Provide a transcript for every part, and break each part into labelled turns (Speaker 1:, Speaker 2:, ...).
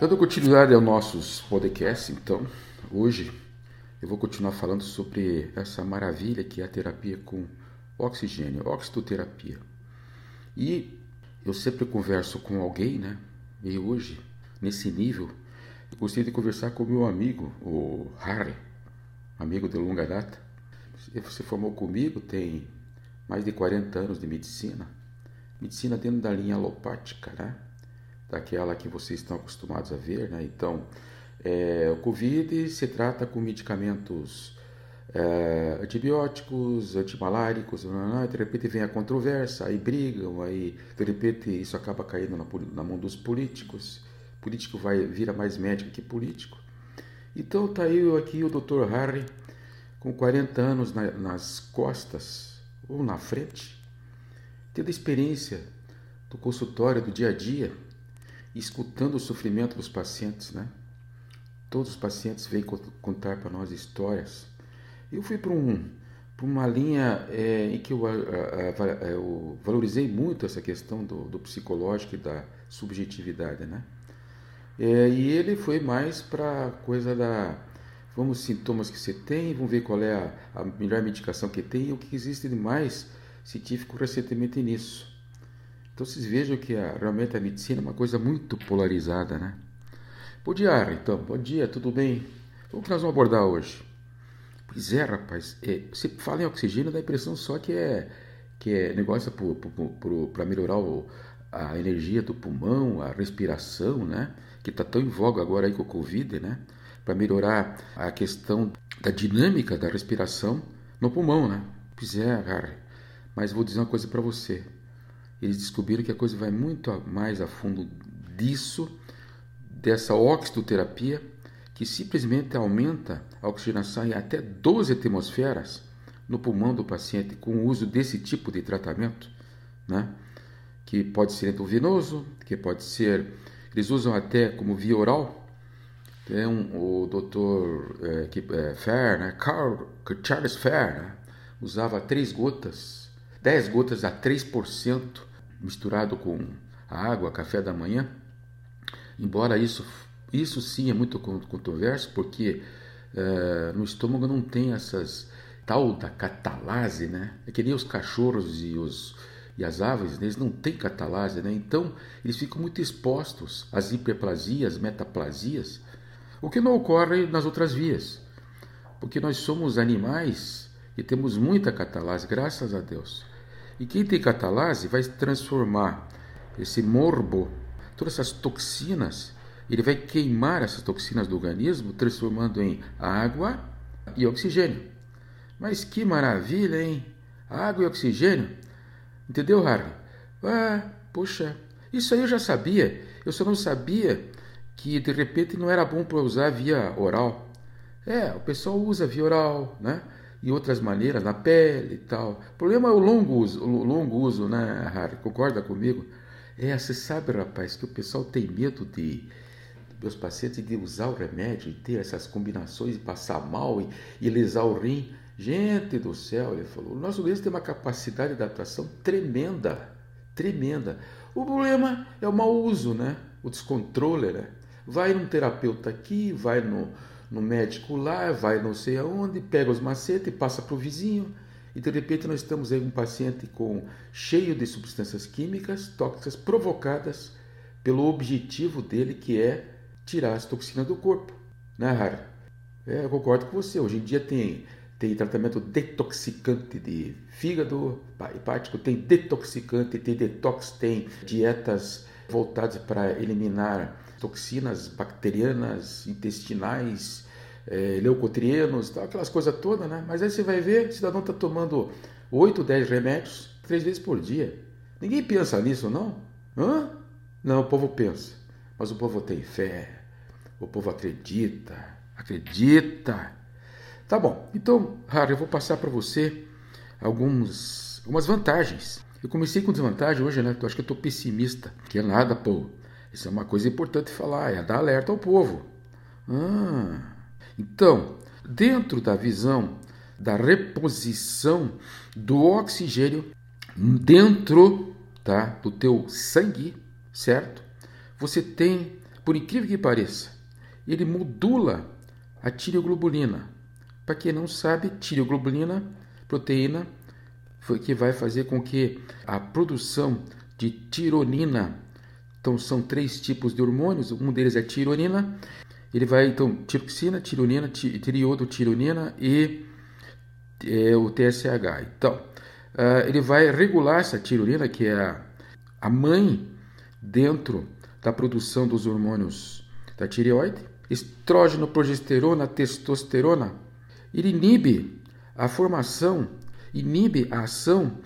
Speaker 1: Dando continuidade aos nossos podcasts, então, hoje eu vou continuar falando sobre essa maravilha que é a terapia com oxigênio, oxitoterapia. E eu sempre converso com alguém, né? E hoje, nesse nível, eu gostaria de conversar com o meu amigo, o Harry, amigo de longa data. Você formou comigo, tem mais de 40 anos de medicina. Medicina dentro da linha alopática, né? Daquela que vocês estão acostumados a ver. Né? Então, é, o Covid se trata com medicamentos é, antibióticos, antimaláricos, de repente vem a controvérsia, aí brigam, aí de repente isso acaba caindo na, na mão dos políticos. O político vai vira mais médico que político. Então tá eu aqui, o Dr. Harry, com 40 anos na, nas costas ou na frente, tendo experiência do consultório do dia a dia, escutando o sofrimento dos pacientes, né? Todos os pacientes vêm contar para nós histórias. Eu fui para um, uma linha é, em que eu, a, a, a, eu, valorizei muito essa questão do, do psicológico e da subjetividade, né? É, e ele foi mais para coisa da vamos sintomas que você tem, vamos ver qual é a, a melhor medicação que tem e o que existe de mais científico recentemente nisso. Então vocês vejam que a, realmente a medicina é uma coisa muito polarizada, né? Bom dia, então. Bom dia, tudo bem? O que nós vamos abordar hoje? Pois é, rapaz. É, você fala em oxigênio, dá a impressão só que é, que é negócio para melhorar o, a energia do pulmão, a respiração, né? Que está tão em voga agora aí com o Covid, né? Para melhorar a questão da dinâmica da respiração no pulmão, né? Pois é, cara. Mas vou dizer uma coisa para você eles descobriram que a coisa vai muito mais a fundo disso, dessa oxitoterapia, que simplesmente aumenta a oxigenação em até 12 atmosferas no pulmão do paciente com o uso desse tipo de tratamento, né? que pode ser endovenoso, que pode ser. Eles usam até como via oral. Tem um, o doutor é, que, é, Fair, né? Carl, Charles Fair, né? usava três gotas, 10 gotas a 3% misturado com água, café da manhã. Embora isso, isso sim é muito controverso, porque uh, no estômago não tem essas tal da catalase, né? É que nem os cachorros e os e as aves, né? eles não têm catalase, né? Então eles ficam muito expostos às hiperplasias, metaplasias, o que não ocorre nas outras vias, porque nós somos animais e temos muita catalase, graças a Deus. E quem tem catalase vai transformar esse morbo, todas essas toxinas, ele vai queimar essas toxinas do organismo, transformando em água e oxigênio. Mas que maravilha, hein? Água e oxigênio. Entendeu, Harley? Ah, poxa, isso aí eu já sabia. Eu só não sabia que de repente não era bom para usar via oral. É, o pessoal usa via oral, né? E outras maneiras, na pele e tal. O problema é o longo uso, o longo uso, né, Harry? Concorda comigo? É, você sabe, rapaz, que o pessoal tem medo de meus pacientes de usar o remédio e ter essas combinações e passar mal e, e lesar o rim. Gente do céu, ele falou, o nosso organismo tem uma capacidade de adaptação tremenda, tremenda. O problema é o mau uso, né? O descontrole, né? Vai num terapeuta aqui, vai no, no médico lá, vai não sei aonde, pega os macetes, passa para o vizinho, e de repente nós estamos aí um paciente com cheio de substâncias químicas tóxicas provocadas pelo objetivo dele que é tirar as toxinas do corpo, né, Harry? É, eu concordo com você. Hoje em dia tem tem tratamento detoxicante de fígado hepático, tem detoxicante, tem detox, tem dietas voltadas para eliminar toxinas bacterianas, intestinais, é, leucotrienos, tal, aquelas coisas todas, né? Mas aí você vai ver, o cidadão está tomando 8, 10 remédios três vezes por dia. Ninguém pensa nisso, não? Hã? Não, o povo pensa. Mas o povo tem fé. O povo acredita. Acredita. Tá bom. Então, Harry, eu vou passar para você alguns, algumas vantagens. Eu comecei com desvantagem hoje, né? Eu acho que eu estou pessimista. Que é nada, pô. Isso é uma coisa importante falar, é dar alerta ao povo. Ah, então, dentro da visão da reposição do oxigênio dentro tá, do teu sangue, certo? Você tem por incrível que pareça, ele modula a tireoglobulina. Para quem não sabe, tireoglobulina, proteína, foi que vai fazer com que a produção de tironina, então são três tipos de hormônios, um deles é tironina, ele vai então tiroxina, tironina, triodo, tironina e é, o TSH. Então, uh, ele vai regular essa tironina, que é a, a mãe dentro da produção dos hormônios da tireoide, estrógeno, progesterona, testosterona. Ele inibe a formação, inibe a ação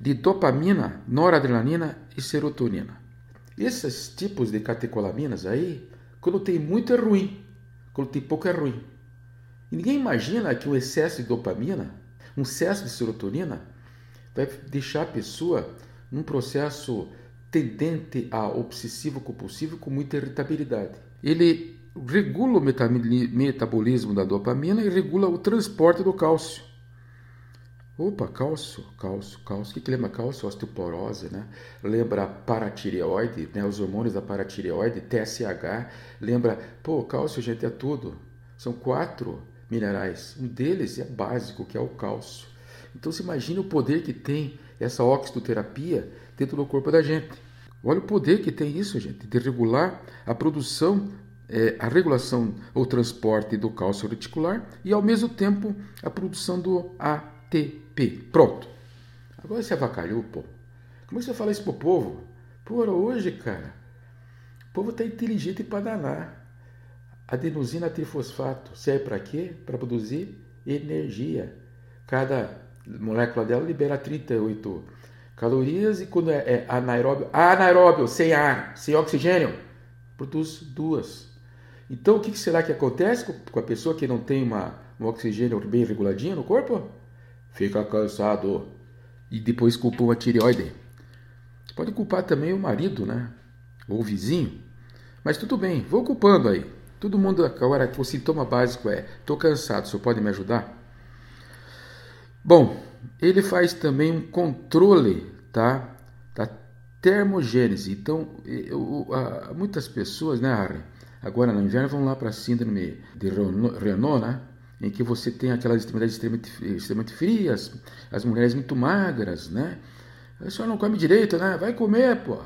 Speaker 1: de dopamina, noradrenalina e serotonina. Esses tipos de catecolaminas aí, quando tem muito é ruim, quando tem pouco é ruim. E ninguém imagina que o excesso de dopamina, um excesso de serotonina, vai deixar a pessoa num processo tendente a obsessivo compulsivo com muita irritabilidade. Ele regula o metabolismo da dopamina e regula o transporte do cálcio. Opa, cálcio, cálcio, cálcio. O que, lembra cálcio? Osteoporose, né? Lembra paratireoide, né? Os hormônios da paratireoide, TSH. Lembra, pô, cálcio, gente, é tudo. São quatro minerais. Um deles é básico, que é o cálcio. Então, se imagina o poder que tem essa oxitoterapia dentro do corpo da gente. Olha o poder que tem isso, gente, de regular a produção, é, a regulação ou transporte do cálcio reticular e, ao mesmo tempo, a produção do ATP. Pronto. Agora você avacalhou, pô. Como é que você fala isso pro povo? Pô, hoje, cara, o povo tá inteligente para danar. Adenosina trifosfato serve para quê? Para produzir energia. Cada molécula dela libera 38 calorias e quando é, é anaeróbio, anaeróbio, sem ar, sem oxigênio, produz duas. Então o que será que acontece com a pessoa que não tem uma, um oxigênio bem reguladinho no corpo? Fica cansado e depois culpa uma tireoide. Pode culpar também o marido, né? Ou o vizinho. Mas tudo bem, vou culpando aí. Todo mundo agora, o sintoma básico é: estou cansado, o senhor pode me ajudar? Bom, ele faz também um controle tá, da termogênese. Então, eu, a, muitas pessoas, né, Harry, agora no inverno vão lá para a síndrome de Renault, né, em que você tem aquelas extremidades extremamente, extremamente frias, as mulheres muito magras, né? A senhora não come direito, né? Vai comer, pô.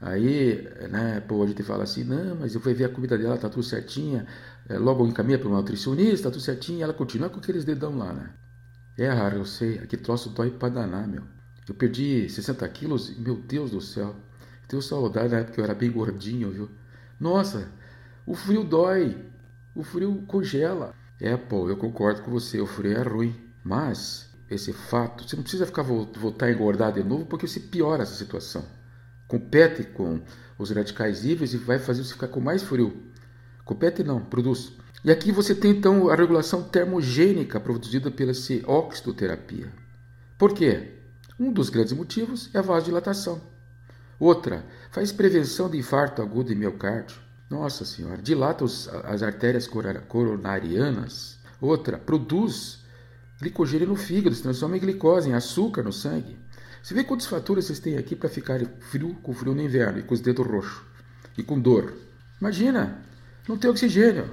Speaker 1: Aí, né, pô, a gente fala assim, não, mas eu fui ver a comida dela, tá tudo certinha. É, logo encaminha para uma nutricionista, tá tudo certinho, e ela continua com aqueles dedão lá, né? É, Rara, eu sei. Aqui troço dói pra danar, meu. Eu perdi 60 quilos meu Deus do céu. Tenho saudade da época que eu era bem gordinho, viu? Nossa, o frio dói. O frio congela. É, pô, eu concordo com você. O frio é ruim. Mas, esse fato, você não precisa ficar voltar a engordar de novo porque você piora essa situação. Compete com os radicais livres e vai fazer você ficar com mais frio. Compete não, produz. E aqui você tem então a regulação termogênica produzida pela oxitoterapia. Por quê? Um dos grandes motivos é a vasodilatação. Outra, faz prevenção de infarto agudo e miocárdio. Nossa Senhora, dilata os, as artérias coronarianas. Outra, produz glicogênio no fígado, se transforma em glicose, em açúcar no sangue. Você vê quantos fatores vocês têm aqui para ficar frio, com frio no inverno e com os dedos roxos e com dor. Imagina, não tem oxigênio.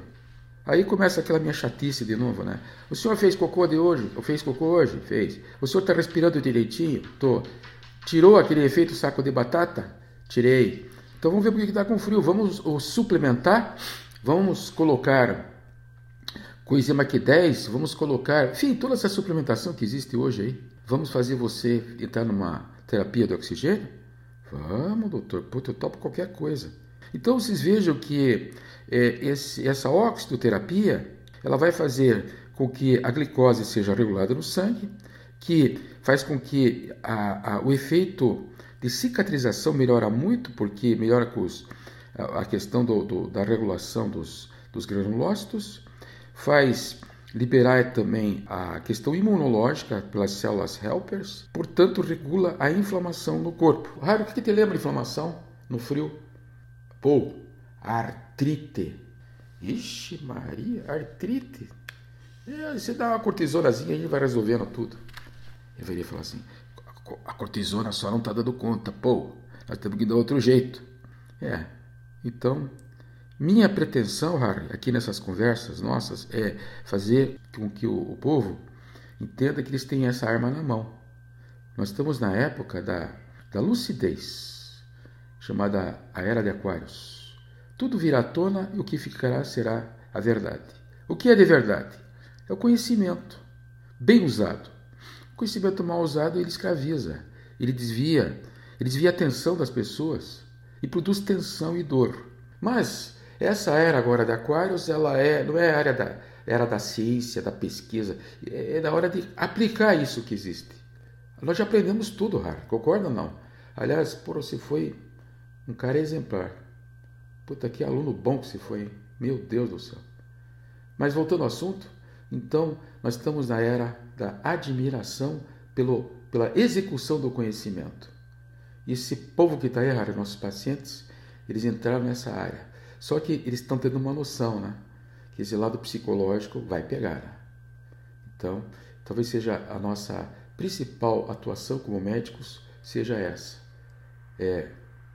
Speaker 1: Aí começa aquela minha chatice de novo, né? O senhor fez cocô de hoje? Ou fez cocô hoje? Fez. O senhor está respirando direitinho? Tô. Tirou aquele efeito saco de batata? Tirei. Então vamos ver por que está com frio. Vamos suplementar? Vamos colocar coenzima Q10? Vamos colocar... Enfim, toda essa suplementação que existe hoje aí. Vamos fazer você entrar numa terapia do oxigênio? Vamos, doutor. Puta, eu topo qualquer coisa. Então vocês vejam que é, esse, essa oxitoterapia ela vai fazer com que a glicose seja regulada no sangue, que faz com que a, a, o efeito de cicatrização melhora muito, porque melhora os, a, a, questão do, do, da regulação dos, dos granulócitos, faz liberar também a questão imunológica pelas células helpers, portanto regula a inflamação no corpo. Raro, o que te lembra inflamação no frio? Pô, artrite. Ixi, Maria, artrite. É, você dá uma cortisonazinha e vai resolvendo tudo. Eu deveria falar assim: a cortisona só não está dando conta. Pô, nós temos que dar outro jeito. É, então Minha pretensão, Harry, aqui nessas conversas nossas, é fazer com que o, o povo entenda que eles têm essa arma na mão. Nós estamos na época da, da lucidez, chamada a Era de Aquários. Tudo virá à tona e o que ficará será a verdade. O que é de verdade? É o conhecimento, bem usado. Conhecimento mal usado ele escraviza, ele desvia, ele desvia a atenção das pessoas e produz tensão e dor. Mas essa era agora de Aquários, ela é, não é a área da, era da ciência, da pesquisa, é, é da hora de aplicar isso que existe. Nós já aprendemos tudo, Har, concorda ou não? Aliás, por você foi um cara exemplar. Puta, que aluno bom que você foi, hein? Meu Deus do céu. Mas voltando ao assunto, então nós estamos na era da admiração pelo, pela execução do conhecimento. Esse povo que está Har, nossos pacientes, eles entraram nessa área. Só que eles estão tendo uma noção, né? Que esse lado psicológico vai pegar. Né? Então, talvez seja a nossa principal atuação como médicos seja essa. É,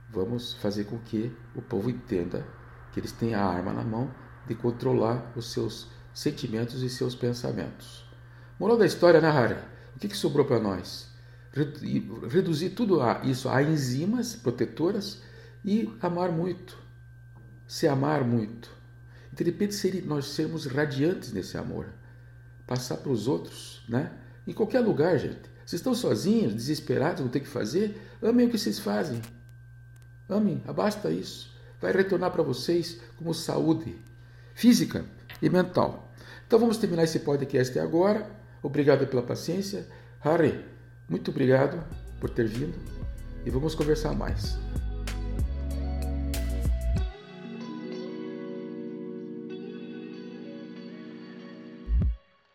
Speaker 1: vamos fazer com que o povo entenda que eles têm a arma na mão de controlar os seus sentimentos e seus pensamentos. Moral da história, né, Hara? O que, que sobrou para nós? Reduzir tudo a isso a enzimas protetoras e amar muito. Se amar muito. E de repente nós sermos radiantes nesse amor. Passar para os outros, né? Em qualquer lugar, gente. Vocês estão sozinhos, desesperados, não tem o que fazer? Amem o que vocês fazem. Amem, basta isso. Vai retornar para vocês como saúde física e mental. Então vamos terminar esse podcast agora. Obrigado pela paciência. Harry, muito obrigado por ter vindo e vamos conversar mais.